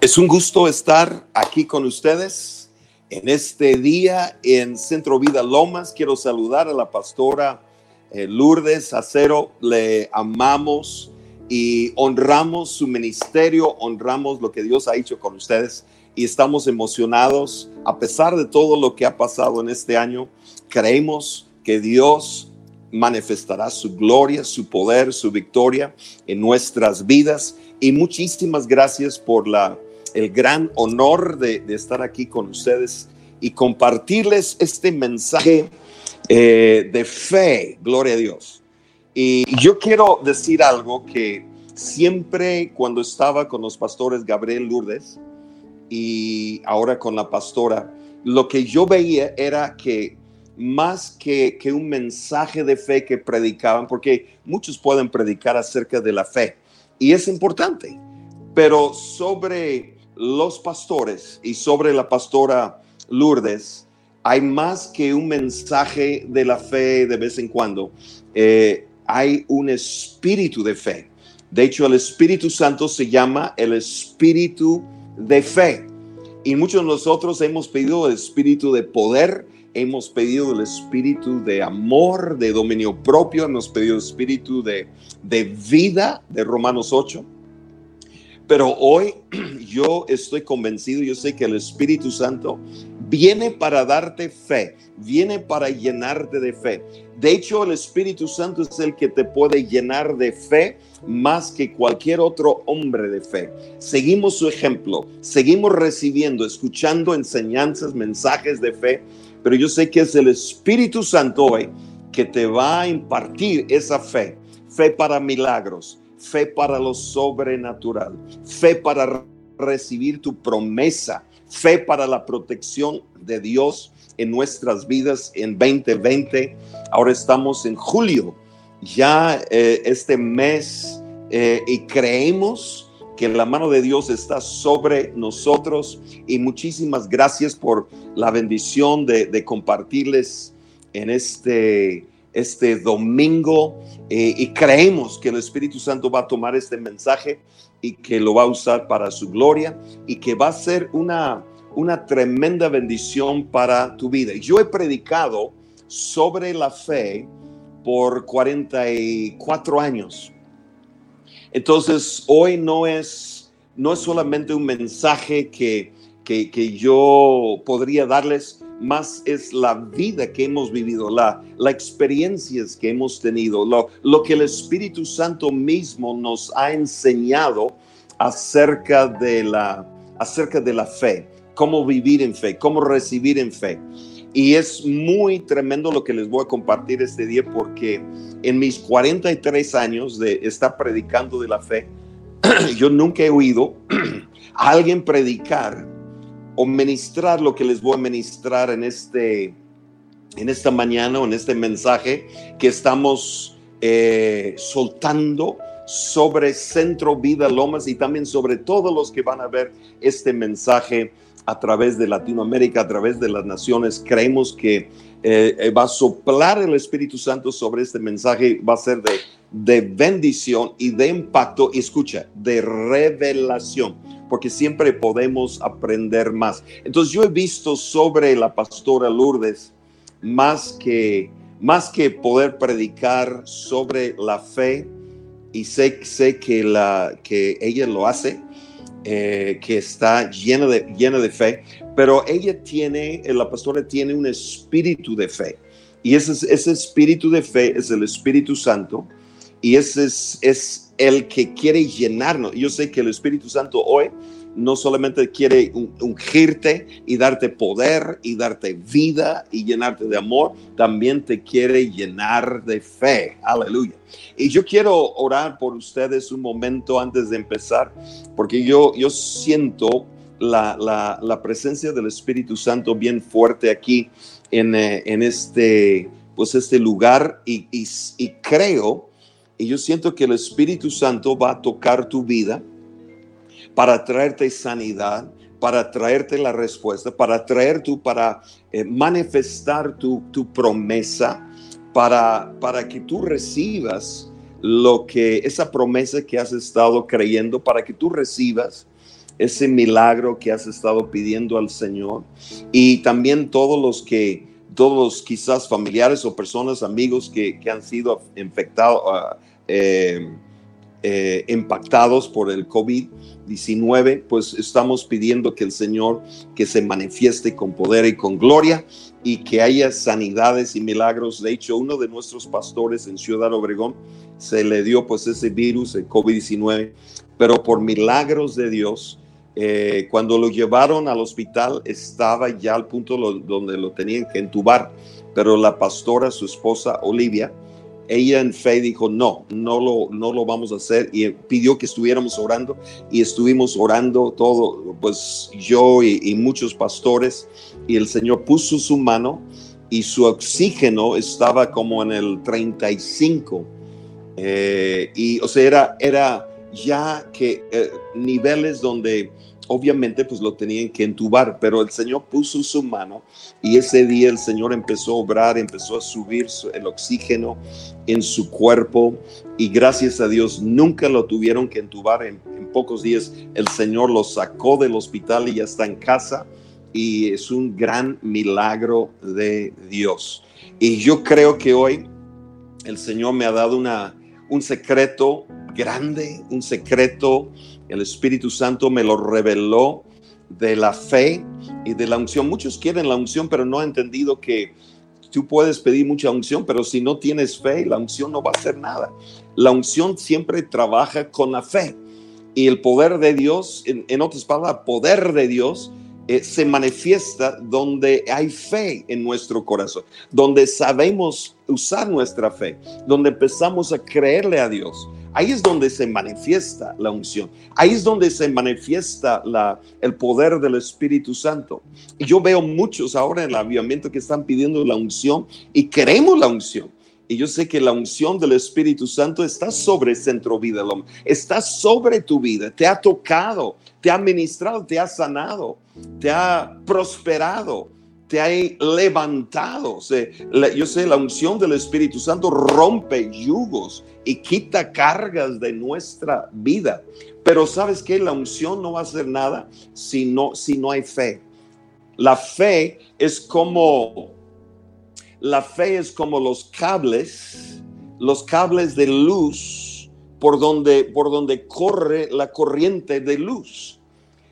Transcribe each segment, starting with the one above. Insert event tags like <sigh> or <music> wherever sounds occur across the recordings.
Es un gusto estar aquí con ustedes en este día en Centro Vida Lomas. Quiero saludar a la pastora eh, Lourdes Acero. Le amamos y honramos su ministerio, honramos lo que Dios ha hecho con ustedes y estamos emocionados a pesar de todo lo que ha pasado en este año. Creemos que Dios manifestará su gloria, su poder, su victoria en nuestras vidas. Y muchísimas gracias por la el gran honor de, estar aquí con ustedes y compartirles este mensaje eh, de fe, gloria a Dios. Y yo quiero decir algo que siempre cuando estaba con los pastores Gabriel Lourdes y ahora con la pastora, lo que yo veía era que más que, que un mensaje de fe que predicaban, porque muchos pueden predicar acerca de la fe y es importante, pero sobre los pastores y sobre la pastora Lourdes, hay más que un mensaje de la fe de vez en cuando. Eh, hay un espíritu de fe. De hecho, el Espíritu Santo se llama el espíritu de fe. Y muchos de nosotros hemos pedido el espíritu de poder, hemos pedido el espíritu de amor, de dominio propio, hemos pedido el espíritu de, de vida de Romanos 8 pero hoy <clears throat> yo estoy convencido, yo sé que el Espíritu Santo viene para darte fe, viene para llenarte de fe. De hecho, el Espíritu Santo es el que te puede llenar de fe más que cualquier otro hombre de fe. Seguimos su ejemplo, seguimos recibiendo, escuchando enseñanzas, mensajes de fe, pero yo sé que es el Espíritu Santo hoy que te va a impartir esa fe, fe para milagros, fe para lo sobrenatural, fe para recibir tu promesa, fe para la protección de Dios en nuestras vidas en 2020. Ahora estamos en julio, ya eh, este mes, eh, y creemos que la mano de Dios está sobre nosotros y muchísimas gracias por la bendición de, de compartirles en este este domingo eh, y creemos que el Espíritu Santo va a tomar este mensaje y que lo va a usar para su gloria y que va a ser una, una tremenda bendición para tu vida. Yo he predicado sobre la fe por 44 años. Entonces, hoy no es, no es solamente un mensaje que, que, que yo podría darles, más es la vida que hemos vivido, la, las experiencias que hemos tenido, lo, lo que el Espíritu Santo mismo nos ha enseñado acerca de la, acerca de la fe, cómo vivir en fe, cómo recibir en fe. Y es muy tremendo lo que les voy a compartir este día porque en mis 43 años de estar predicando de la fe, <clears throat> yo nunca he oído <clears throat> a alguien predicar o ministrar lo que les voy a ministrar en, este, en esta mañana o en este mensaje que estamos eh, soltando sobre Centro Vida Lomas y también sobre todos los que van a ver este mensaje a través de Latinoamérica, a través de las naciones. Creemos que eh, eh, va a soplar el Espíritu Santo sobre este mensaje, va a ser de, de bendición y de impacto, escucha, de revelación porque siempre podemos aprender más. Entonces yo he visto sobre la pastora Lourdes más que, más que poder predicar sobre la fe y sé, sé que, la, que ella lo hace, eh, que está llena de, llena de fe, pero ella tiene, la pastora tiene un espíritu de fe. Y ese, ese espíritu de fe es el Espíritu Santo y ese es, es el que quiere llenarnos. Yo sé que el Espíritu Santo hoy no solamente quiere ungirte y darte poder y darte vida y llenarte de amor, también te quiere llenar de fe. Aleluya. Y yo quiero orar por ustedes un momento antes de empezar, porque yo, yo siento la, la, presencia del Espíritu Santo bien fuerte aquí en, eh, en este, pues este lugar y, y, y creo y yo siento que el Espíritu Santo va a tocar tu vida para traerte sanidad, para traerte la respuesta, para traer tu, para eh, manifestar tu, tu promesa, para, para que tú recibas lo que, esa promesa que has estado creyendo, para que tú recibas ese milagro que has estado pidiendo al Señor. Y también todos los que, todos quizás familiares o personas, amigos que, han sido infectados, ah, eh, eh, impactados por el COVID-19, pues estamos pidiendo que el Señor que se manifieste con poder y con gloria y que haya sanidades y milagros. De hecho, uno de nuestros pastores en Ciudad Obregón se le dio pues ese virus, el COVID-19, pero por milagros de Dios, eh, cuando lo llevaron al hospital estaba ya al punto donde lo tenían que entubar, pero la pastora, su esposa Olivia, ella en fe dijo, no, no lo, no lo vamos a hacer y pidió que estuviéramos orando y estuvimos orando todo, pues yo y, muchos pastores y el Señor puso su mano y su oxígeno estaba como en el 35 eh, y o sea, era, era ya que eh, niveles donde obviamente pues lo tenían que entubar, pero el Señor puso su mano y ese día el Señor empezó a obrar, empezó a subir el oxígeno en su cuerpo y gracias a Dios nunca lo tuvieron que entubar. En, pocos días el Señor lo sacó del hospital y ya está en casa y es un gran milagro de Dios. Y yo creo que hoy el Señor me ha dado una, un secreto grande, un secreto el Espíritu Santo me lo reveló de la fe y de la unción. Muchos quieren la unción, pero no han entendido que tú puedes pedir mucha unción, pero si no tienes fe, la unción no va a hacer nada. La unción siempre trabaja con la fe. Y el poder de Dios, en, otras palabras, poder de Dios eh, se manifiesta donde hay fe en nuestro corazón, donde sabemos usar nuestra fe, donde empezamos a creerle a Dios. Ahí es donde se manifiesta la unción. Ahí es donde se manifiesta el poder del Espíritu Santo. Y yo veo muchos ahora en el avivamiento que están pidiendo la unción y queremos la unción. Y yo sé que la unción del Espíritu Santo está sobre Centro Vida está sobre tu vida, te ha tocado, te ha ministrado, te ha sanado, te ha prosperado te ha levantado. yo sé, la unción del Espíritu Santo rompe yugos y quita cargas de nuestra vida. Pero sabes que la unción no va a hacer nada si no, si no hay fe. La fe es como, la fe es como los cables, los cables de luz por donde, por donde corre la corriente de luz.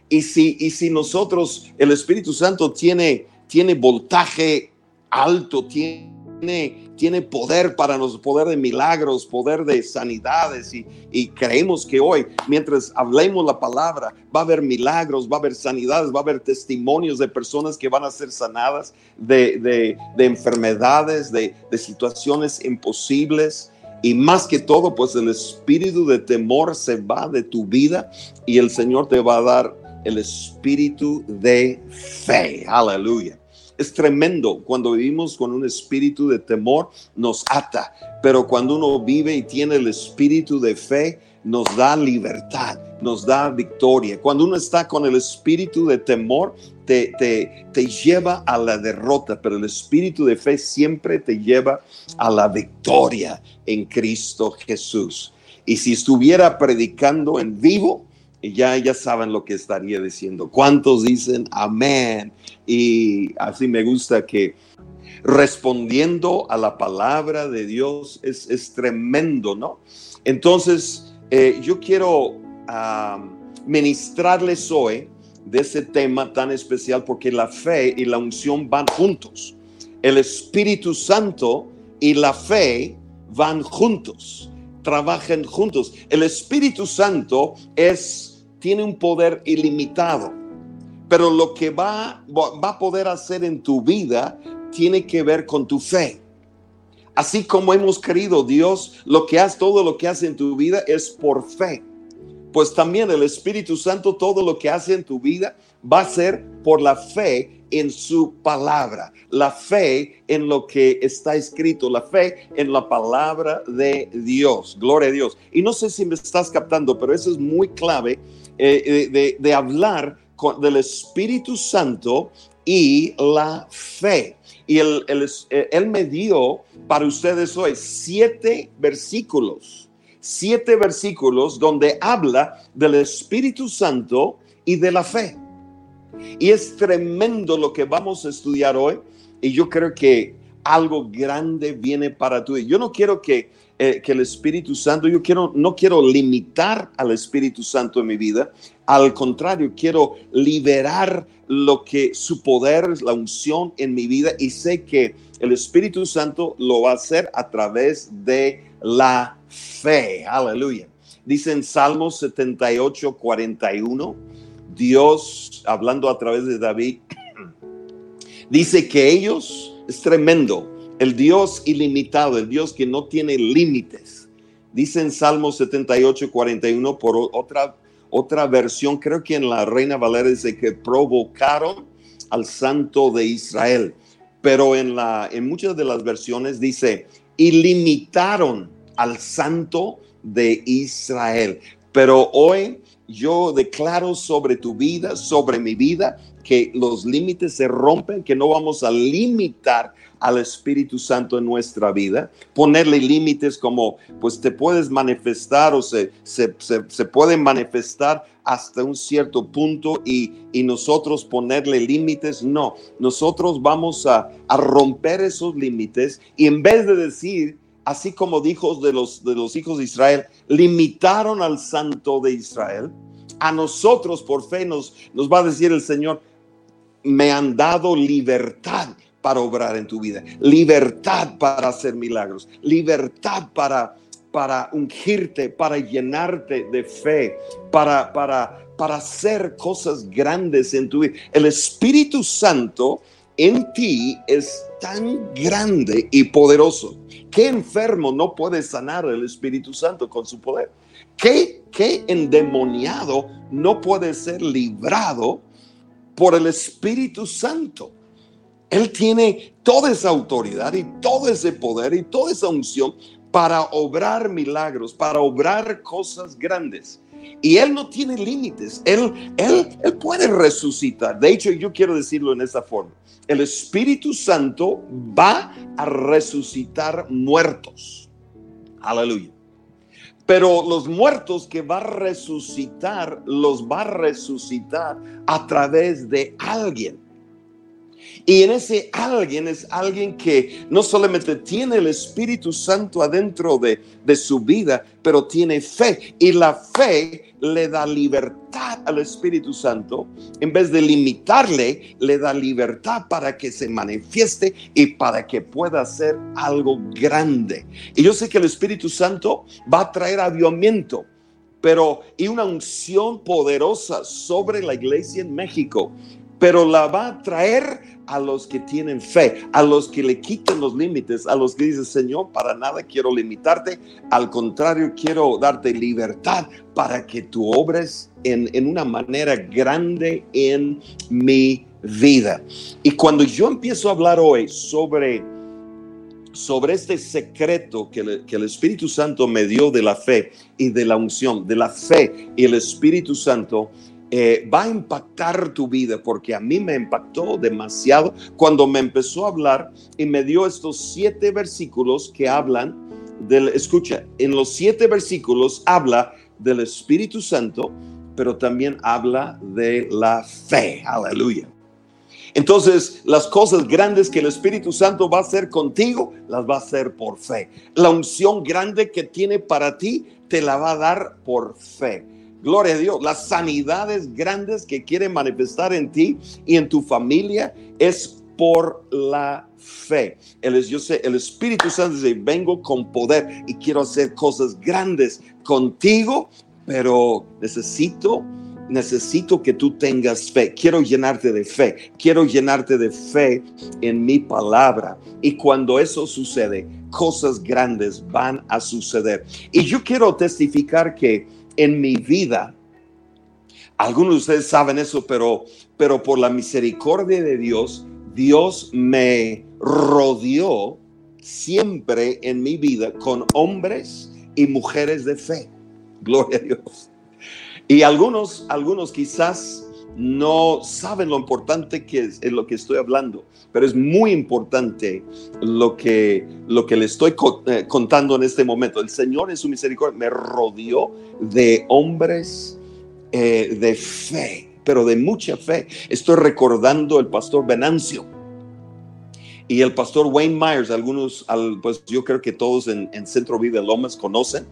Y si, y si nosotros, el Espíritu Santo tiene tiene voltaje alto, tiene, tiene poder para los poder de milagros, poder de sanidades y, creemos que hoy, mientras hablemos la palabra, va a haber milagros, va a haber sanidades, va a haber testimonios de personas que van a ser sanadas de enfermedades, de, de situaciones imposibles. Y más que todo, pues el espíritu de temor se va de tu vida y el Señor te va a dar el espíritu de fe. Aleluya. Es tremendo cuando vivimos con un espíritu de temor, nos ata, pero cuando uno vive y tiene el espíritu de fe, nos da libertad, nos da victoria. Cuando uno está con el espíritu de temor, te, te, te, lleva a la derrota, pero el espíritu de fe siempre te lleva a la victoria en Cristo Jesús. Y si estuviera predicando en vivo, ya, ya saben lo que estaría diciendo. ¿Cuántos dicen amén? Y así me gusta que respondiendo a la palabra de Dios es, es tremendo, ¿no? Entonces, eh, yo quiero ministrarles hoy de ese tema tan especial porque la fe y la unción van juntos. El Espíritu Santo y la fe van juntos, trabajan juntos. El Espíritu Santo es tiene un poder ilimitado, pero lo que va, va a poder hacer en tu vida tiene que ver con tu fe. Así como hemos querido Dios, lo que hace, todo lo que hace en tu vida es por fe. Pues también el Espíritu Santo, todo lo que hace en tu vida va a ser por la fe en su palabra, la fe en lo que está escrito, la fe en la palabra de Dios. Gloria a Dios. Y no sé si me estás captando, pero eso es muy clave eh, eh, de, hablar del Espíritu Santo y la fe. Y él, eh, él, me dio para ustedes hoy siete versículos, siete versículos donde habla del Espíritu Santo y de la fe. Y es tremendo lo que vamos a estudiar hoy. Y yo creo que algo grande viene para tú. Yo no quiero que, eh, que el Espíritu Santo, yo quiero, no quiero limitar al Espíritu Santo en mi vida. Al contrario, quiero liberar lo que su poder, la unción en mi vida. Y sé que el Espíritu Santo lo va a hacer a través de la fe. Aleluya. Dice en Salmos 78, 41, Dios, hablando a través de David, <clears throat> dice que ellos es tremendo. El Dios ilimitado, el Dios que no tiene límites. Dice en Salmo 78, 41, por otra, otra versión, creo que en la Reina Valera dice que provocaron al Santo de Israel. Pero en, la, en muchas de las versiones dice, ilimitaron al Santo de Israel. Pero hoy yo declaro sobre tu vida, sobre mi vida, que los límites se rompen, que no vamos a limitar al Espíritu Santo en nuestra vida, ponerle límites como, pues te puedes manifestar o se, se, se, pueden manifestar hasta un cierto punto y, y nosotros ponerle límites, no, nosotros vamos a, a romper esos límites y en vez de decir, así como dijo de los, de los hijos de Israel, limitaron al santo de Israel, a nosotros por fe nos, nos va a decir el Señor, me han dado libertad para obrar en tu vida, libertad para hacer milagros, libertad para, para ungirte, para llenarte de fe, para, para, para hacer cosas grandes en tu vida. El Espíritu Santo en ti es tan grande y poderoso. ¿Qué enfermo no puede sanar el Espíritu Santo con su poder? ¿Qué, qué endemoniado no puede ser librado por el Espíritu Santo. Él tiene toda esa autoridad y todo ese poder y toda esa unción para obrar milagros, para obrar cosas grandes. Y Él no tiene límites. Él, él, él puede resucitar. De hecho, yo quiero decirlo en esta forma. El Espíritu Santo va a resucitar muertos. Aleluya. Pero los muertos que va a resucitar, los va a resucitar a través de alguien. Y en ese alguien es alguien que no solamente tiene el Espíritu Santo adentro de, de su vida, pero tiene fe. Y la fe le da libertad al Espíritu Santo. En vez de limitarle, le da libertad para que se manifieste y para que pueda hacer algo grande. Y yo sé que el Espíritu Santo va a traer avivamiento pero y una unción poderosa sobre la iglesia en México pero la va a traer a los que tienen fe, a los que le quitan los límites, a los que dicen, Señor, para nada quiero limitarte, al contrario, quiero darte libertad para que tú obres en, en una manera grande en mi vida. Y cuando yo empiezo a hablar hoy sobre, sobre este secreto que, que el Espíritu Santo me dio de la fe y de la unción, de la fe y el Espíritu Santo, eh, va a impactar tu vida, porque a mí me impactó demasiado cuando me empezó a hablar y me dio estos siete versículos que hablan del, escucha, en los siete versículos habla del Espíritu Santo, pero también habla de la fe, aleluya. Entonces, las cosas grandes que el Espíritu Santo va a hacer contigo, las va a hacer por fe. La unción grande que tiene para ti, te la va a dar por fe. Gloria a Dios. Las sanidades grandes que quiere manifestar en ti y en tu familia es por la fe. El, yo sé, el Espíritu Santo dice, vengo con poder y quiero hacer cosas grandes contigo, pero necesito, necesito que tú tengas fe. Quiero llenarte de fe. Quiero llenarte de fe en mi palabra. Y cuando eso sucede, cosas grandes van a suceder. Y yo quiero testificar que en mi vida. Algunos de ustedes saben eso, pero, pero por la misericordia de Dios, Dios me rodeó siempre en mi vida con hombres y mujeres de fe. Gloria a Dios. Y algunos, algunos quizás no saben lo importante que es, lo que estoy hablando, pero es muy importante lo que, lo que le estoy eh, contando en este momento. El Señor en su misericordia me rodeó de hombres eh, de fe. pero de mucha fe. Estoy recordando el pastor Venancio y el pastor Wayne Myers, algunos, pues yo creo que todos en, Centro Vida Lomas conocen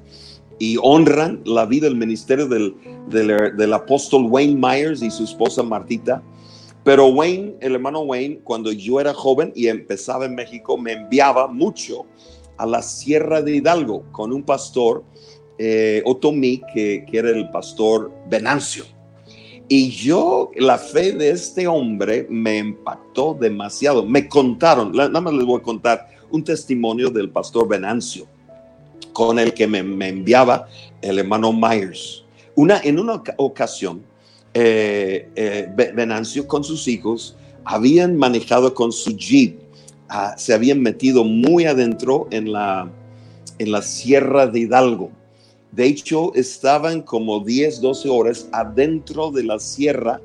y honran la vida, el ministerio del, del, apóstol Wayne Myers y su esposa Martita. Pero Wayne, el hermano Wayne, cuando yo era joven y empezaba en México, me enviaba mucho a la Sierra de Hidalgo con un pastor, eh, Otomí, que, que era el pastor Venancio. Y yo, la fe de este hombre me impactó demasiado. Me contaron, nada más les voy a contar un testimonio del pastor Venancio, con el que me, enviaba el hermano Myers. Una, en una ocasión, eh, eh, Venancio con sus hijos habían manejado con su jeep, ah, se habían metido muy adentro en la, en la sierra de Hidalgo de hecho, estaban como 10, 12 horas adentro de la sierra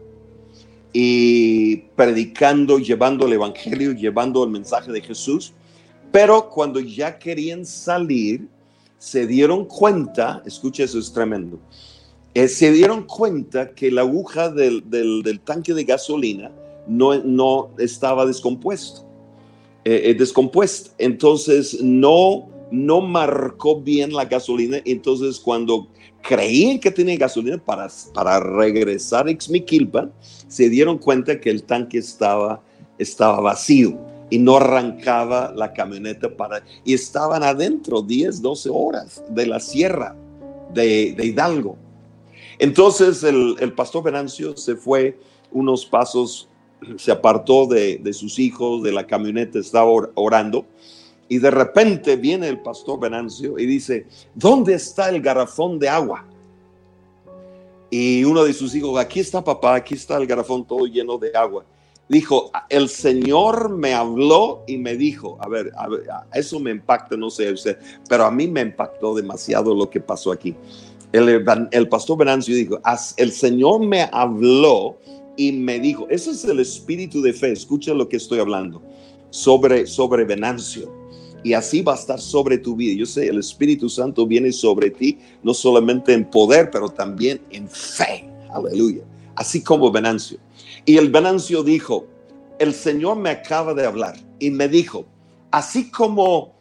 y predicando, llevando el Evangelio, llevando el mensaje de Jesús. Pero cuando ya querían salir, se dieron cuenta, escucha eso es tremendo, eh, se dieron cuenta que la aguja del, tanque de gasolina no, no estaba descompuesto, eh, eh, descompuesta. Entonces no no marcó bien la gasolina. Entonces, cuando creían que tenía gasolina para, para regresar a Ixmiquilpan, se dieron cuenta que el tanque estaba, estaba vacío y no arrancaba la camioneta para... Y estaban adentro 10, 12 horas de la sierra de, Hidalgo. Entonces el, pastor Venancio se fue unos pasos, se apartó de, de sus hijos, de la camioneta, estaba orando y de repente viene el pastor Venancio y dice, ¿dónde está el garrafón de agua? Y uno de sus hijos, aquí está papá, aquí está el garrafón todo lleno de agua. Dijo, el Señor me habló y me dijo, a ver, eso me impacta, no sé usted, pero a mí me impactó demasiado lo que pasó aquí. El, pastor Venancio dijo, el Señor me habló y me dijo, ese es el espíritu de fe, escucha lo que estoy hablando sobre, sobre Venancio y así va a estar sobre tu vida. Yo sé, el Espíritu Santo viene sobre ti, no solamente en poder, pero también en fe. Aleluya. Así como Venancio. Y el Venancio dijo, el Señor me acaba de hablar y me dijo, así como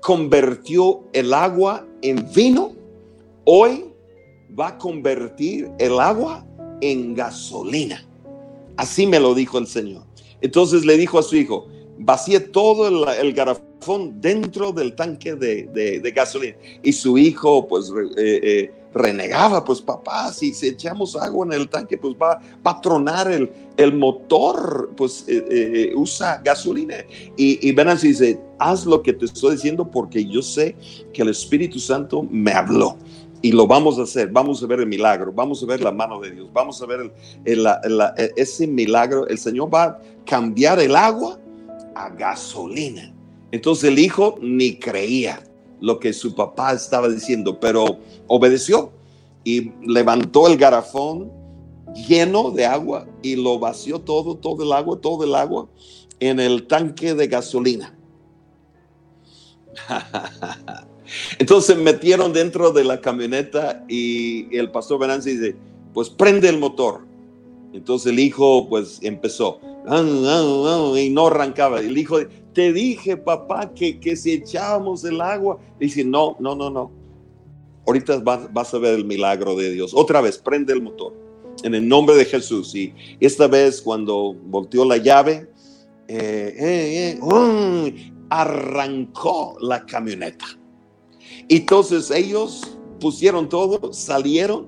convirtió el agua en vino, hoy va a convertir el agua en gasolina. Así me lo dijo el Señor. Entonces le dijo a su hijo, vacíe todo el, el dentro del tanque de, gasolina. Y su hijo, pues, eh, eh, renegaba, pues, papá, si, echamos agua en el tanque, pues va, a tronar el, el motor, pues, eh, usa gasolina. Y, y Venancio dice, haz lo que te estoy diciendo porque yo sé que el Espíritu Santo me habló y lo vamos a hacer, vamos a ver el milagro, vamos a ver la mano de Dios, vamos a ver ese milagro, el Señor va a cambiar el agua a gasolina. Entonces el hijo ni creía lo que su papá estaba diciendo, pero obedeció y levantó el garrafón lleno de agua y lo vació todo, todo el agua, todo el agua en el tanque de gasolina. <laughs> Entonces metieron dentro de la camioneta y el pastor Venancio dice, pues prende el motor. Entonces el hijo pues empezó y no arrancaba. El hijo, te dije, papá, que, que si echábamos el agua. Dice, no, no, no, no. Ahorita vas, a ver el milagro de Dios. Otra vez, prende el motor. En el nombre de Jesús. Y esta vez cuando volteó la llave, eh, eh, eh, arrancó la camioneta. Entonces ellos pusieron todo, salieron.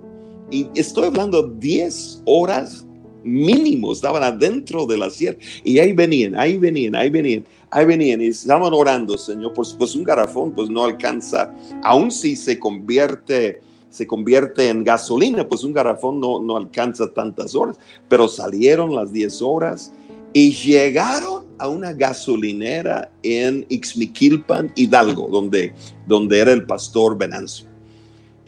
Y estoy hablando 10 horas mínimo, estaban adentro de la sierra. Y ahí venían, ahí venían, ahí venían, ahí venían. Y estaban orando, Señor, pues, pues un garrafón pues no alcanza, aun si se convierte se convierte en gasolina, pues un garrafón no, no alcanza tantas horas, pero salieron las 10 horas y llegaron a una gasolinera en Ixmiquilpan, Hidalgo, donde, donde era el pastor Venancio.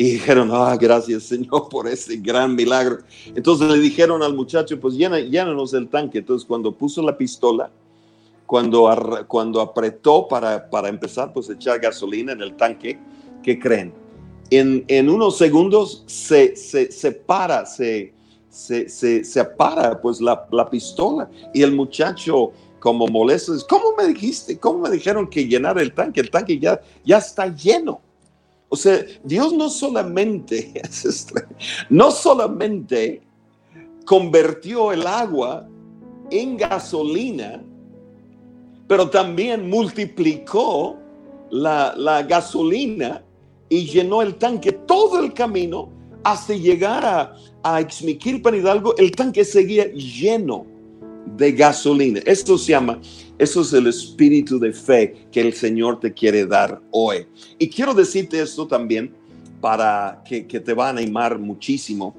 Y dijeron, ah, gracias Señor por ese gran milagro. Entonces le dijeron al muchacho, pues llénanos el tanque. Entonces cuando puso la pistola, cuando, cuando apretó para, para empezar, pues echar gasolina en el tanque, ¿qué creen? En, en unos segundos se, se, se para, se, se, se, se para pues la, la, pistola y el muchacho como molesto, ¿cómo me dijiste? ¿Cómo me dijeron que llenar el tanque? El tanque ya, ya está lleno. O sea, Dios no solamente, <laughs> no solamente convirtió el agua en gasolina, pero también multiplicó la, gasolina y llenó el tanque. Todo el camino hasta llegar a, a Hidalgo, el tanque seguía lleno de gasolina. Esto se llama, eso es el espíritu de fe que el Señor te quiere dar hoy. Y quiero decirte esto también para que, te va a animar muchísimo.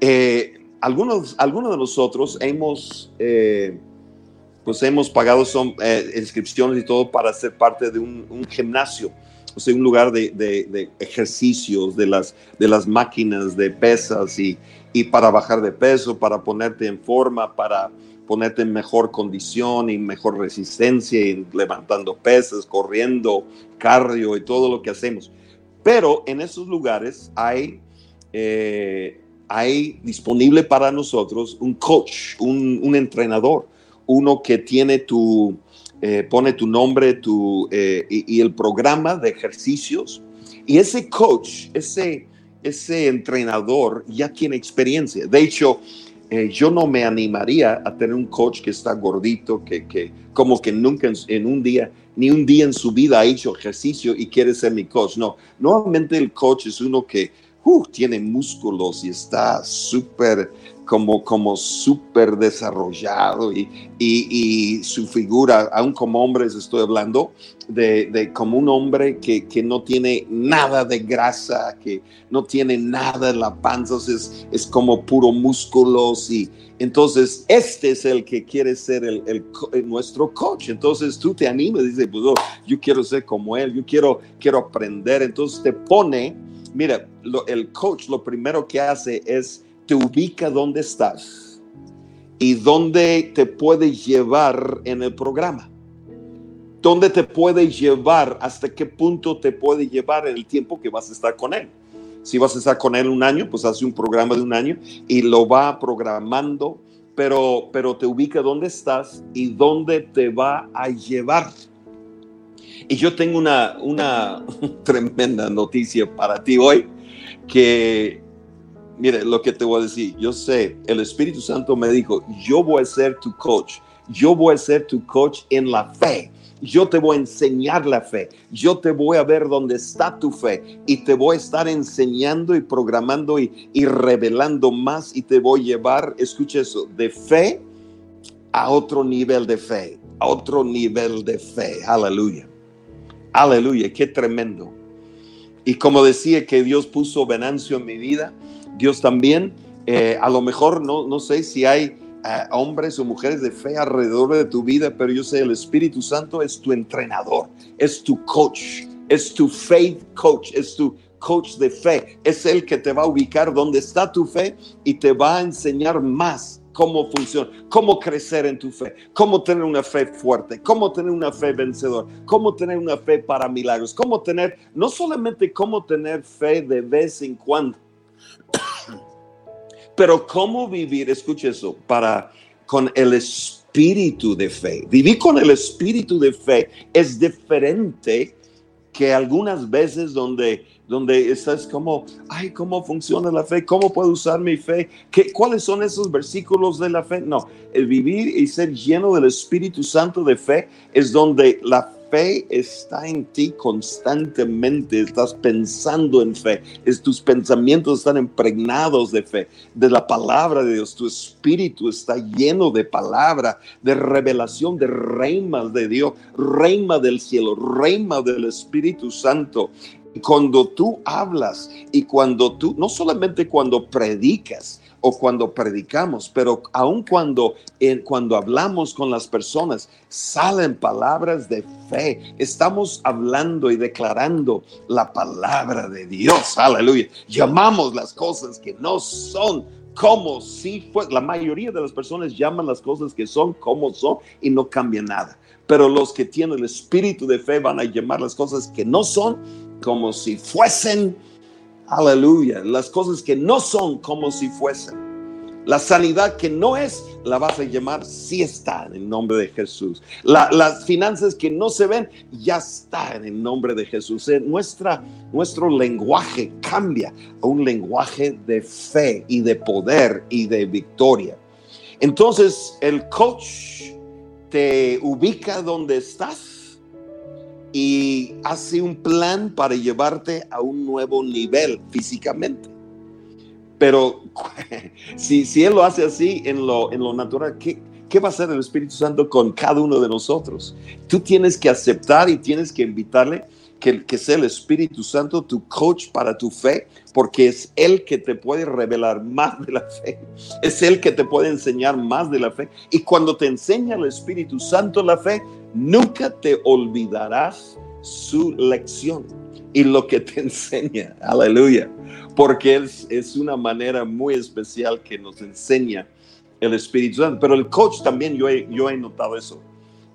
Eh, algunos, algunos de nosotros hemos, eh, pues hemos pagado son, eh, inscripciones y todo para ser parte de un, un gimnasio o sea, un lugar de, de, ejercicios, de las, de las máquinas de pesas y, y para bajar de peso, para ponerte en forma, para ponerte en mejor condición y mejor resistencia y levantando pesas, corriendo, cardio y todo lo que hacemos. Pero en esos lugares hay, eh, hay disponible para nosotros un coach, un, entrenador, uno que tiene tu, eh, pone tu nombre tu, eh, y, el programa de ejercicios. Y ese coach, ese, ese entrenador ya tiene experiencia. De hecho, eh, yo no me animaría a tener un coach que está gordito, que, que como que nunca en, un día, ni un día en su vida ha hecho ejercicio y quiere ser mi coach. No, normalmente el coach es uno que uh, tiene músculos y está súper como, como súper desarrollado y, y, su figura, aún como hombres estoy hablando, de, de como un hombre que, que, no tiene nada de grasa, que no tiene nada en la panza, es, es como puro músculos y entonces este es el que quiere ser el, el, nuestro coach. Entonces tú te animas y dices, pues, oh, yo quiero ser como él, yo quiero, quiero aprender. Entonces te pone, mira, el coach lo primero que hace es te ubica dónde estás y dónde te puede llevar en el programa. Dónde te puede llevar, hasta qué punto te puede llevar en el tiempo que vas a estar con él. Si vas a estar con él un año, pues hace un programa de un año y lo va programando, pero, pero te ubica dónde estás y dónde te va a llevar. Y yo tengo una, una <laughs> tremenda noticia para ti hoy, que mire lo que te voy a decir. Yo sé, el Espíritu Santo me dijo, yo voy a ser tu coach. Yo voy a ser tu coach en la fe. Yo te voy a enseñar la fe. Yo te voy a ver dónde está tu fe y te voy a estar enseñando y programando y, y revelando más y te voy a llevar, escucha eso, de fe a otro nivel de fe, a otro nivel de fe. Aleluya. Aleluya, qué tremendo. Y como decía que Dios puso Venancio en mi vida, Dios también, eh, a lo mejor no, no sé si hay eh, hombres o mujeres de fe alrededor de tu vida, pero yo sé, el Espíritu Santo es tu entrenador, es tu coach, es tu faith coach, es tu coach de fe, es el que te va a ubicar donde está tu fe y te va a enseñar más cómo funciona, cómo crecer en tu fe, cómo tener una fe fuerte, cómo tener una fe vencedora, cómo tener una fe para milagros, cómo tener, no solamente cómo tener fe de vez en cuando, <coughs> pero cómo vivir, escuche eso, para con el espíritu de fe. Vivir con el espíritu de fe es diferente que algunas veces donde donde estás como, ay, ¿cómo funciona la fe? ¿Cómo puedo usar mi fe? ¿Qué, ¿Cuáles son esos versículos de la fe? No, el vivir y ser lleno del Espíritu Santo de fe es donde la fe está en ti constantemente, estás pensando en fe, tus pensamientos están impregnados de fe, de la palabra de Dios, tu espíritu está lleno de palabra, de revelación, de reima de Dios, reima del cielo, reima del Espíritu Santo. Cuando tú hablas y cuando tú, no solamente cuando predicas, o cuando predicamos, pero aun cuando, cuando hablamos con las personas, salen palabras de fe. Estamos hablando y declarando la palabra de Dios. Aleluya. Llamamos las cosas que no son como si fue. La mayoría de las personas llaman las cosas que son como son y no cambia nada. Pero los que tienen el espíritu de fe van a llamar las cosas que no son como si fuesen Aleluya. Las cosas que no son como si fuesen. La sanidad que no es, la vas a llamar, sí está en el nombre de Jesús. las finanzas que no se ven, ya está en el nombre de Jesús. Eh, nuestra, nuestro lenguaje cambia a un lenguaje de fe y de poder y de victoria. Entonces el coach te ubica donde estás y hace un plan para llevarte a un nuevo nivel físicamente. Pero <laughs> si, si Él lo hace así en lo, en lo natural, ¿qué, ¿qué va a hacer el Espíritu Santo con cada uno de nosotros? Tú tienes que aceptar y tienes que invitarle que, que sea el Espíritu Santo tu coach para tu fe, porque es Él que te puede revelar más de la fe, es Él que te puede enseñar más de la fe. Y cuando te enseña el Espíritu Santo la fe, nunca te olvidarás su lección y lo que te <laughs> enseña. Aleluya porque es, es una manera muy especial que nos enseña el Espíritu Santo. Pero el coach también, yo he, yo he notado eso,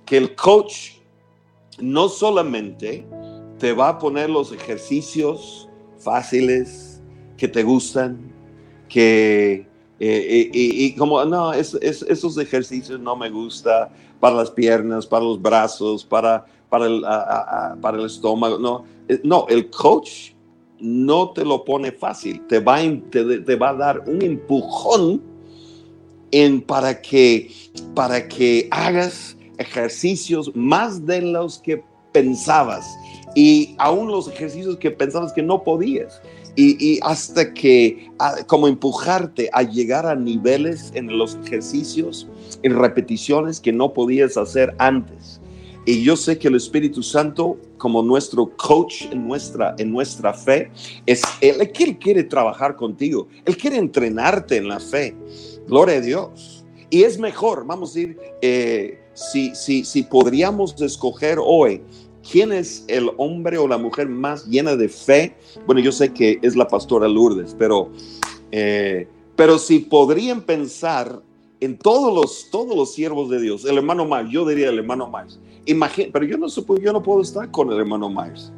que el coach no solamente te va a poner los ejercicios fáciles que te gustan, que eh, y, como no, es, esos ejercicios no me gusta para las piernas, para los brazos, para, para, el, para el estómago. No, eh, no, el coach no te lo pone fácil, te va, te, va a dar un empujón en, para, que, para que hagas ejercicios más de los que pensabas y aún los ejercicios que pensabas que no podías. Y, hasta que, como empujarte a llegar a niveles en los ejercicios, en repeticiones que no podías hacer antes. Y yo sé que el Espíritu Santo, como nuestro coach en nuestra, en nuestra fe, es él, él quiere trabajar contigo. Él quiere entrenarte en la fe. Gloria a Dios. Y es mejor, vamos a decir, eh, si, si, si podríamos escoger hoy quién es el hombre o la mujer más llena de fe. Bueno, yo sé que es la pastora Lourdes, pero, eh, pero si podrían pensar en todos los, todos los siervos de Dios, el hermano Myers, yo diría el hermano Myers, imagínate, pero yo no, yo no puedo estar con el hermano Myers.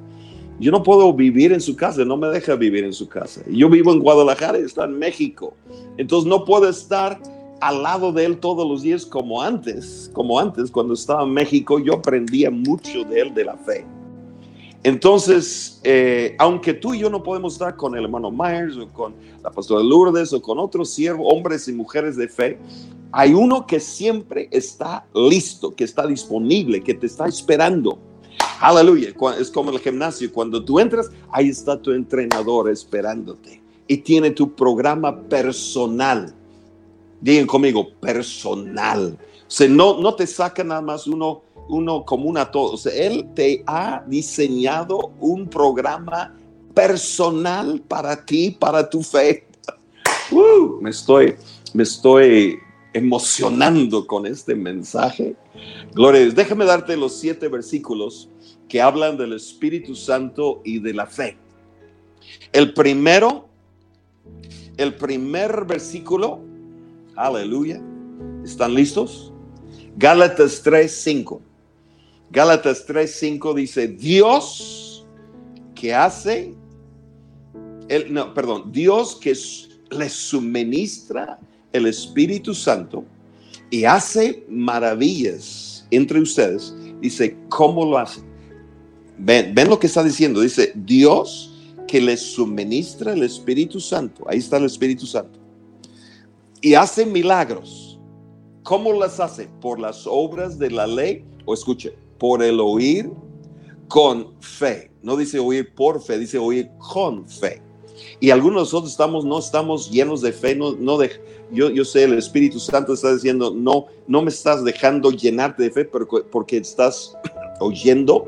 Yo no puedo vivir en su casa, no me deja vivir en su casa. Yo vivo en Guadalajara y está en México. Entonces no puedo estar al lado de él todos los días como antes, como antes, cuando estaba en México, yo aprendía mucho de él, de la fe. Entonces, eh, aunque tú y yo no podemos estar con el hermano Myers o con la pastora Lourdes o con otros siervos, hombres y mujeres de fe, hay uno que siempre está listo, que está disponible, que te está esperando. Aleluya. Es como el gimnasio. Cuando tú entras, ahí está tu entrenador esperándote. Y tiene tu programa personal. Digan conmigo, personal. O sea, no, no te saca nada más uno uno común a todos. Él te ha diseñado un programa personal para ti, para tu fe. <laughs> Uh, me estoy, me estoy emocionando con este mensaje. Gloria, déjame darte los siete versículos que hablan del Espíritu Santo y de la fe. El primero, el primer versículo, aleluya, ¿están listos? Gálatas 3, 5. Gálatas 3:5 dice, Dios que hace, el, no, perdón, Dios que les suministra el Espíritu Santo y hace maravillas entre ustedes, dice, ¿cómo lo hace? Ven, ven lo que está diciendo, dice, Dios que les suministra el Espíritu Santo, ahí está el Espíritu Santo, y hace milagros. ¿Cómo las hace? Por las obras de la ley, o escuche, por el oír con fe. No dice oír por fe, dice oír con fe. Y algunos de nosotros estamos, no estamos llenos de fe, no, no de, yo, yo sé, el Espíritu Santo está diciendo, no, no me estás dejando llenarte de fe porque estás <clears throat> oyendo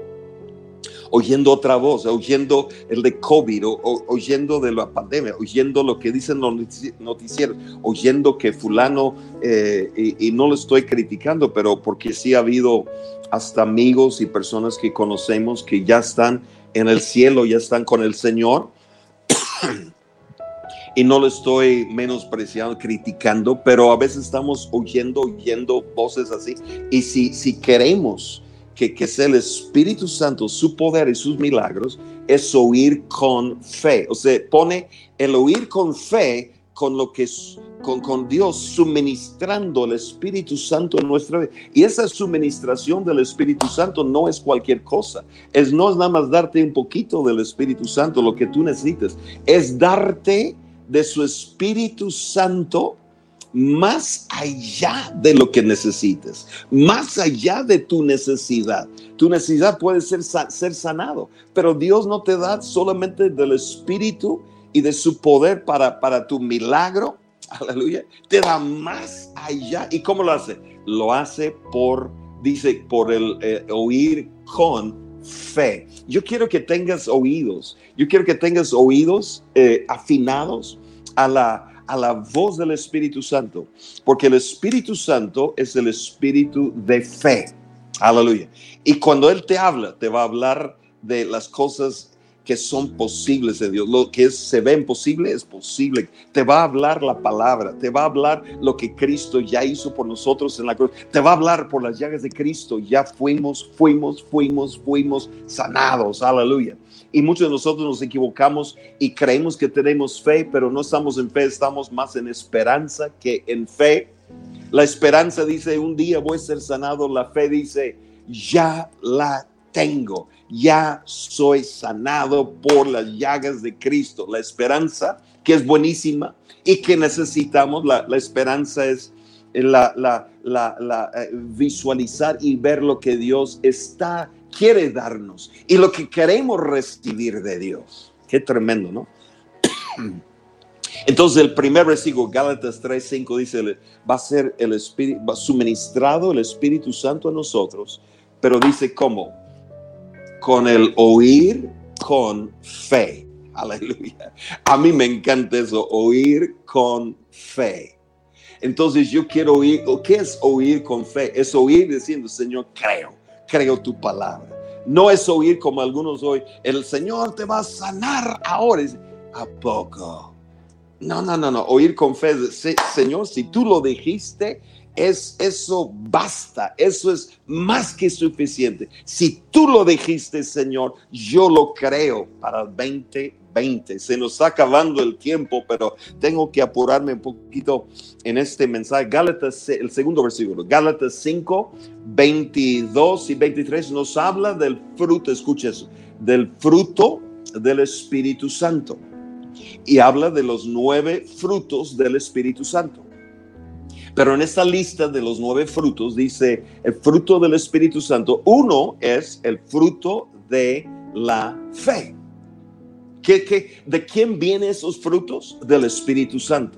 oyendo otra voz, oyendo el de COVID, o, oyendo de la pandemia, oyendo lo que dicen los noticieros, oyendo que fulano, eh, y, y, no lo estoy criticando, pero porque sí ha habido hasta amigos y personas que conocemos que ya están en el cielo, ya están con el Señor. <coughs> y no lo estoy menospreciando, criticando, pero a veces estamos oyendo, oyendo voces así. Y si, si queremos que, que sea el Espíritu Santo, su poder y sus milagros, es oír con fe. O sea, pone el oír con fe con lo que es con, con, Dios suministrando el Espíritu Santo en nuestra vida. Y esa suministración del Espíritu Santo no es cualquier cosa. Es no es nada más darte un poquito del Espíritu Santo, lo que tú necesites. Es darte de su Espíritu Santo más allá de lo que necesites, más allá de tu necesidad. Tu necesidad puede ser, ser sanado, pero Dios no te da solamente del Espíritu y de su poder para, para tu milagro, <laughs> aleluya, te da más allá. ¿Y cómo lo hace? Lo hace por, dice, por el eh, oír con fe. Yo quiero que tengas oídos, yo quiero que tengas oídos eh, afinados a la, a la voz del Espíritu Santo, porque el Espíritu Santo es el Espíritu de fe. Aleluya. Y cuando Él te habla, te va a hablar de las cosas que son posibles de Dios. Lo que se ve imposible es posible. Te va a hablar la palabra, te va a hablar lo que Cristo ya hizo por nosotros en la cruz. Te va a hablar por las llagas de Cristo. Ya fuimos, fuimos, fuimos, fuimos sanados. Aleluya. Y muchos de nosotros nos equivocamos y creemos que tenemos fe, pero no estamos en fe, estamos más en esperanza que en fe. La esperanza dice, un día voy a ser sanado. La fe dice, ya la tengo ya soy sanado por las llagas de Cristo. La esperanza, que es buenísima y que necesitamos, la, esperanza es la, la, eh, visualizar y ver lo que Dios está, quiere darnos y lo que queremos recibir de Dios. Qué tremendo, ¿no? <clears throat> Entonces el primer versículo, Gálatas 3:5 dice, va a ser el Espíritu, va suministrado el Espíritu Santo a nosotros, pero dice cómo, con el oír con fe. Aleluya. A mí me encanta eso, oír con fe. Entonces yo quiero oír, ¿qué es oír con fe? Es oír diciendo, Señor, creo, creo tu palabra. No es oír como algunos hoy, el Señor te va a sanar ahora. ¿A poco? No, no, no, no. Oír con fe, Señor, si tú lo dijiste, es eso basta, eso es más que suficiente. Si tú lo dijiste, Señor, yo lo creo para el 2020. Se nos está acabando el tiempo, pero tengo que apurarme un poquito en este mensaje. Gálatas, el segundo versículo, Gálatas 5, 22 y 23 nos habla del fruto, escucha del fruto del Espíritu Santo. Y habla de los nueve frutos del Espíritu Santo. Pero en esta lista de los nueve frutos dice el fruto del Espíritu Santo. Uno es el fruto de la fe. ¿Qué, de quién vienen esos frutos? Del Espíritu Santo.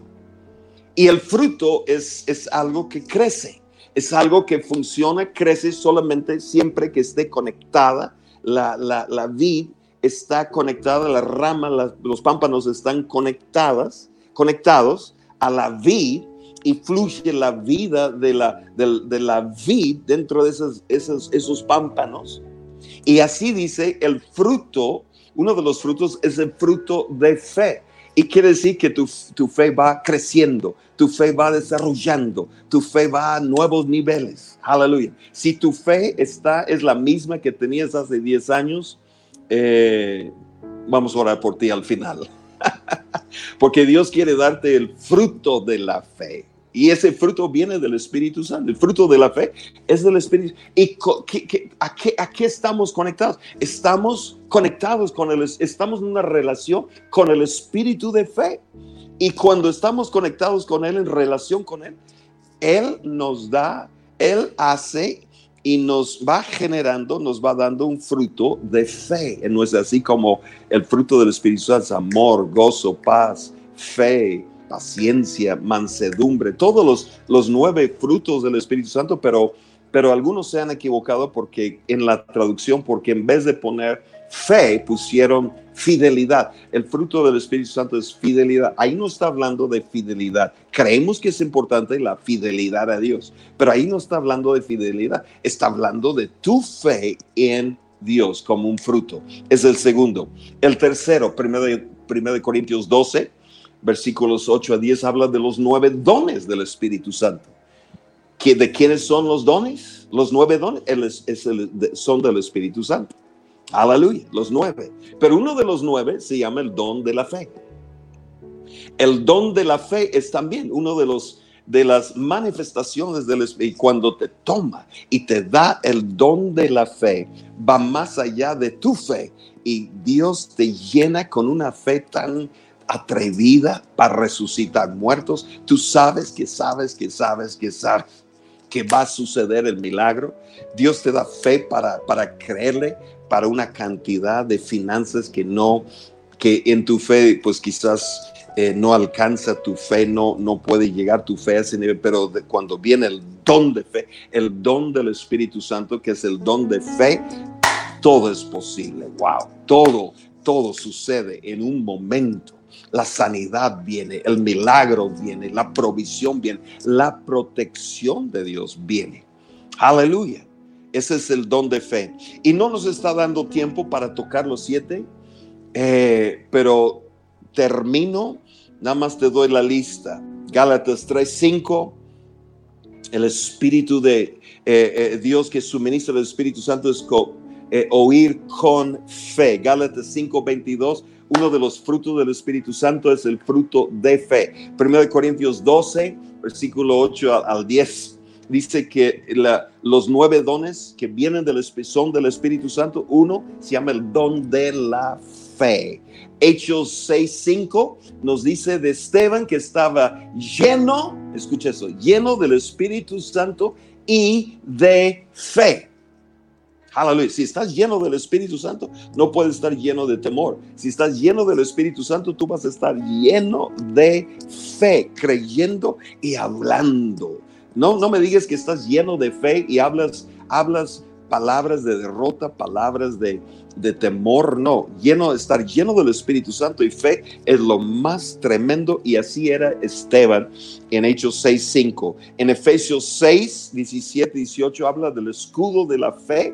Y el fruto es, es algo que crece, es algo que funciona, crece solamente siempre que esté conectada. La, la, la vid está conectada, la rama, los pámpanos están conectadas, conectados a la vid y fluye la vida de la, de, la vid dentro de esos, esos, esos pámpanos. Y así dice, el fruto, uno de los frutos es el fruto de fe. Y quiere decir que tu, tu, fe va creciendo, tu fe va desarrollando, tu fe va a nuevos niveles. Aleluya. Si tu fe está, es la misma que tenías hace 10 años, eh, vamos a orar por ti al final. <laughs> Porque Dios quiere darte el fruto de la fe. Y ese fruto viene del Espíritu Santo. El fruto de la fe es del Espíritu. ¿Y a, qué, estamos conectados? Estamos conectados con el, estamos en una relación con el Espíritu de fe. Y cuando estamos conectados con Él, en relación con Él, Él nos da, Él hace y nos va generando, nos va dando un fruto de fe. No es así como el fruto del Espíritu Santo, amor, gozo, paz, fe, paciencia, mansedumbre, todos los, los nueve frutos del Espíritu Santo, pero, pero algunos se han equivocado porque en la traducción, porque en vez de poner fe, pusieron fidelidad. El fruto del Espíritu Santo es fidelidad. Ahí no está hablando de fidelidad. Creemos que es importante la fidelidad a Dios, pero ahí no está hablando de fidelidad. Está hablando de tu fe en Dios como un fruto. Es el segundo. El tercero, primero primero de Corintios 12, versículos 8 a 10 habla de los nueve dones del Espíritu Santo. ¿De quiénes son los dones? Los nueve dones son del Espíritu Santo. Aleluya, los nueve. Pero uno de los nueve se llama el don de la fe. El don de la fe es también uno de los de las manifestaciones del Espíritu. Cuando te toma y te da el don de la fe, va más allá de tu fe y Dios te llena con una fe tan atrevida para resucitar muertos. Tú sabes que sabes que sabes que sabes que va a suceder el milagro. Dios te da fe para, para creerle para una cantidad de finanzas que no, que en tu fe, pues quizás eh, no alcanza tu fe, no, no puede llegar tu fe a ese nivel, pero cuando viene el don de fe, el don del Espíritu Santo, que es el don de fe, todo es posible. Wow, todo, todo sucede en un momento. La sanidad viene, el milagro viene, la provisión viene, la protección de Dios viene. Aleluya. Ese es el don de fe. Y no nos está dando tiempo para tocar los siete, eh, pero termino, nada más te doy la lista. Gálatas 3, 5, el Espíritu de eh, eh, Dios que suministra el Espíritu Santo es oír con fe. Gálatas 5, 22, uno de los frutos del Espíritu Santo es el fruto de fe. Primero de Corintios 12, versículo 8 al 10 dice que los nueve dones que vienen del son del Espíritu Santo, uno se llama el don de la fe. Hechos 6:5 nos dice de Esteban que estaba lleno, escucha eso, lleno del Espíritu Santo y de fe. Aleluya. Si estás lleno del Espíritu Santo, no puedes estar lleno de temor. Si estás lleno del Espíritu Santo, tú vas a estar lleno de fe, creyendo y hablando. No, no me digas que estás lleno de fe y hablas, hablas palabras de derrota, palabras de, de temor, no, lleno, estar lleno del Espíritu Santo y fe es lo más tremendo y así era Esteban en Hechos 6.5. En Efesios 6, 17, 18 habla del escudo de la fe,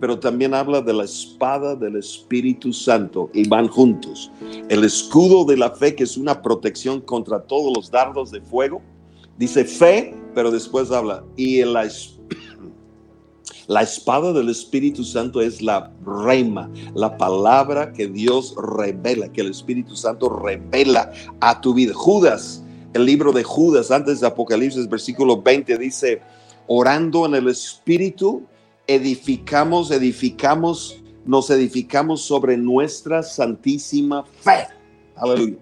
pero también habla de la espada del Espíritu Santo y van juntos. El escudo de la fe que es una protección contra todos los dardos de fuego Dice fe, pero después habla, y la, <clears throat> la espada del Espíritu Santo es la reima, la palabra que Dios revela, que el Espíritu Santo revela a tu vida. Judas, el libro de Judas, antes de Apocalipsis, versículo 20, dice, orando en el Espíritu, edificamos, edificamos, nos edificamos sobre nuestra santísima fe. Aleluya.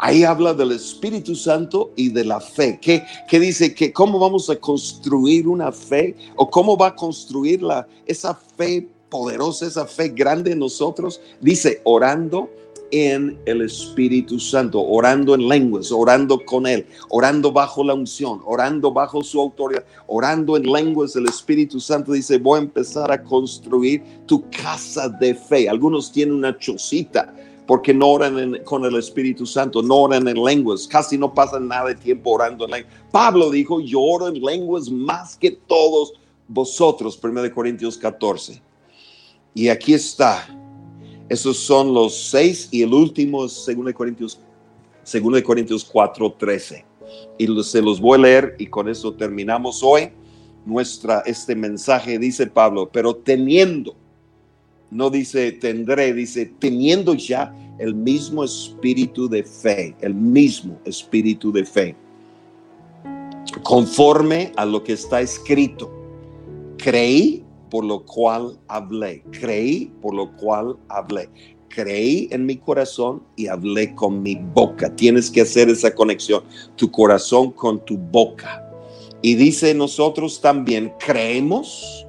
Ahí habla del Espíritu Santo y de la fe. ¿Qué, dice? que ¿Cómo vamos a construir una fe? ¿O cómo va a construir la, esa fe poderosa, esa fe grande en nosotros? Dice, orando en el Espíritu Santo, orando en lenguas, orando con Él, orando bajo la unción, orando bajo su autoridad, orando en lenguas. El Espíritu Santo dice, voy a empezar a construir tu casa de fe. Algunos tienen una chocita porque no oran con el Espíritu Santo, no oran en lenguas, casi no pasan nada de tiempo orando en lenguas. Pablo dijo, yo oro en lenguas más que todos vosotros, 1 Corintios 14. Y aquí está, esos son los seis y el último es 2 Corintios, 2 Corintios 4, 13. Y se los voy a leer y con eso terminamos hoy. Nuestra, este mensaje dice Pablo, pero teniendo no dice tendré, dice teniendo ya el mismo espíritu de fe, el mismo espíritu de fe, conforme a lo que está escrito. Creí por lo cual hablé, creí por lo cual hablé. Creí en mi corazón y hablé con mi boca. Tienes que hacer esa conexión, tu corazón con tu boca. Y dice nosotros también, creemos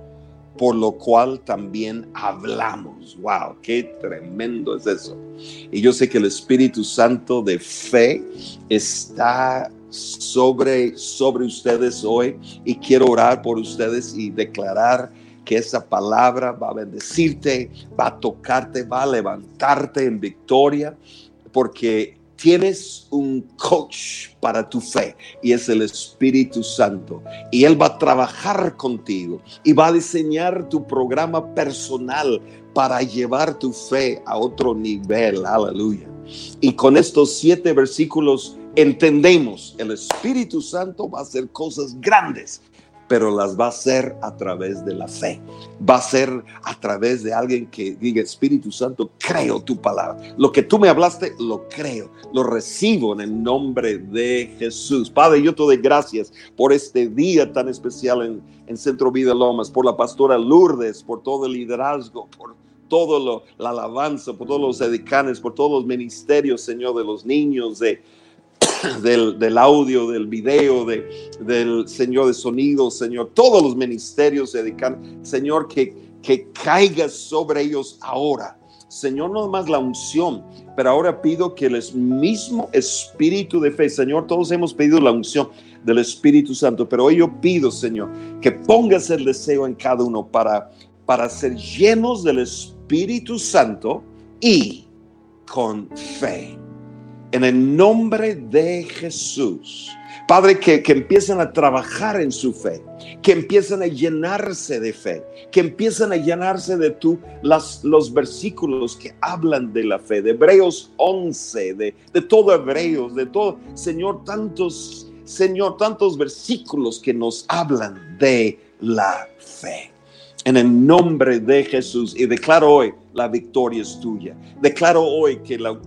por lo cual también hablamos. ¡Wow! ¡Qué tremendo es eso! Y yo sé que el Espíritu Santo de fe está sobre, sobre ustedes hoy y quiero orar por ustedes y declarar que esa palabra va a bendecirte, va a tocarte, va a levantarte en victoria, porque tienes un coach para tu fe y es el Espíritu Santo. Y Él va a trabajar contigo y va a diseñar tu programa personal para llevar tu fe a otro nivel. Aleluya. Y con estos siete versículos entendemos, el Espíritu Santo va a hacer cosas grandes pero las va a hacer a través de la fe. Va a ser a través de alguien que diga, Espíritu Santo, creo tu palabra. Lo que tú me hablaste, lo creo, lo recibo en el nombre de Jesús. Padre, yo te doy gracias por este día tan especial en, en Centro Vida Lomas, por la pastora Lourdes, por todo el liderazgo, por todo lo, la alabanza, por todos los edicanes, por todos los ministerios, Señor, de los niños, de <coughs> del, audio, del video, de, del Señor de sonido, Señor, todos los ministerios dedican, Señor, que, que caiga sobre ellos ahora. Señor, no más la unción, pero ahora pido que el mismo espíritu de fe, Señor, todos hemos pedido la unción del Espíritu Santo, pero hoy yo pido, Señor, que pongas el deseo en cada uno para, para ser llenos del Espíritu Santo y con fe en el nombre de Jesús. Padre, que, que, empiecen a trabajar en su fe, que empiecen a llenarse de fe, que empiecen a llenarse de tú las, los versículos que hablan de la fe, de Hebreos 11, de, de todo Hebreos, de todo, Señor, tantos, Señor, tantos versículos que nos hablan de la fe. En el nombre de Jesús, y declaro hoy, la victoria es tuya. Declaro hoy que la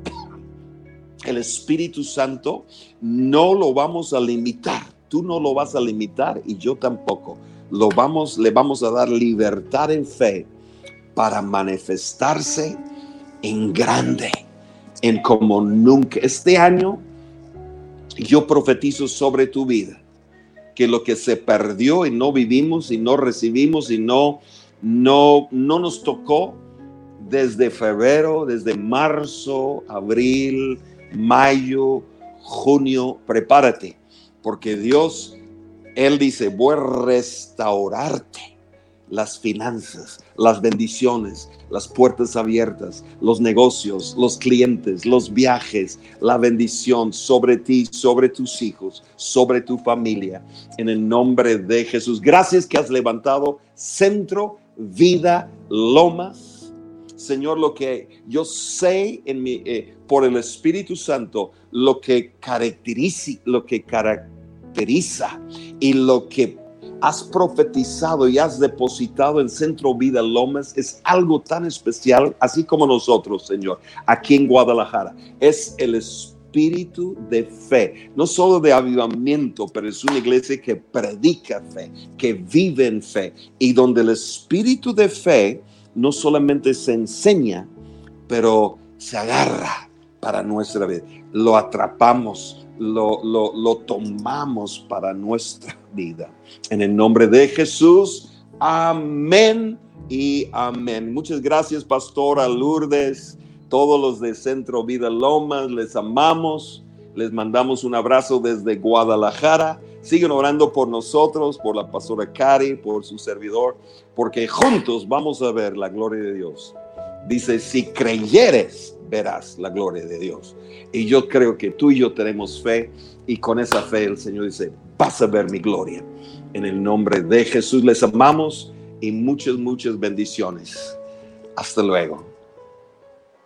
el Espíritu Santo no lo vamos a limitar. Tú no lo vas a limitar y yo tampoco. Lo vamos, le vamos a dar libertad en fe para manifestarse en grande, en como nunca. Este año yo profetizo sobre tu vida que lo que se perdió y no vivimos y no recibimos y no no no nos tocó desde febrero, desde marzo, abril, mayo, junio, prepárate, porque Dios, Él dice, voy a restaurarte las finanzas, las bendiciones, las puertas abiertas, los negocios, los clientes, los viajes, la bendición sobre ti, sobre tus hijos, sobre tu familia, en el nombre de Jesús. Gracias que has levantado Centro Vida Lomas Señor, lo que yo sé en mi, eh, por el Espíritu Santo, lo que caracteriza, lo que caracteriza y lo que has profetizado y has depositado en Centro Vida Lomas es algo tan especial, así como nosotros, Señor, aquí en Guadalajara. Es el espíritu de fe, no solo de avivamiento, pero es una iglesia que predica fe, que vive en fe y donde el espíritu de fe no solamente se enseña, pero se agarra para nuestra vida. Lo atrapamos, lo, lo, tomamos para nuestra vida. En el nombre de Jesús, amén y amén. Muchas gracias, Pastora Lourdes, todos los de Centro Vida Lomas, les amamos. Les mandamos un abrazo desde Guadalajara. Siguen orando por nosotros, por la pastora Cari, por su servidor, porque juntos vamos a ver la gloria de Dios. Dice, si creyeres, verás la gloria de Dios. Y yo creo que tú y yo tenemos fe y con esa fe el Señor dice, vas a ver mi gloria. En el nombre de Jesús les amamos y muchas, muchas bendiciones. Hasta luego.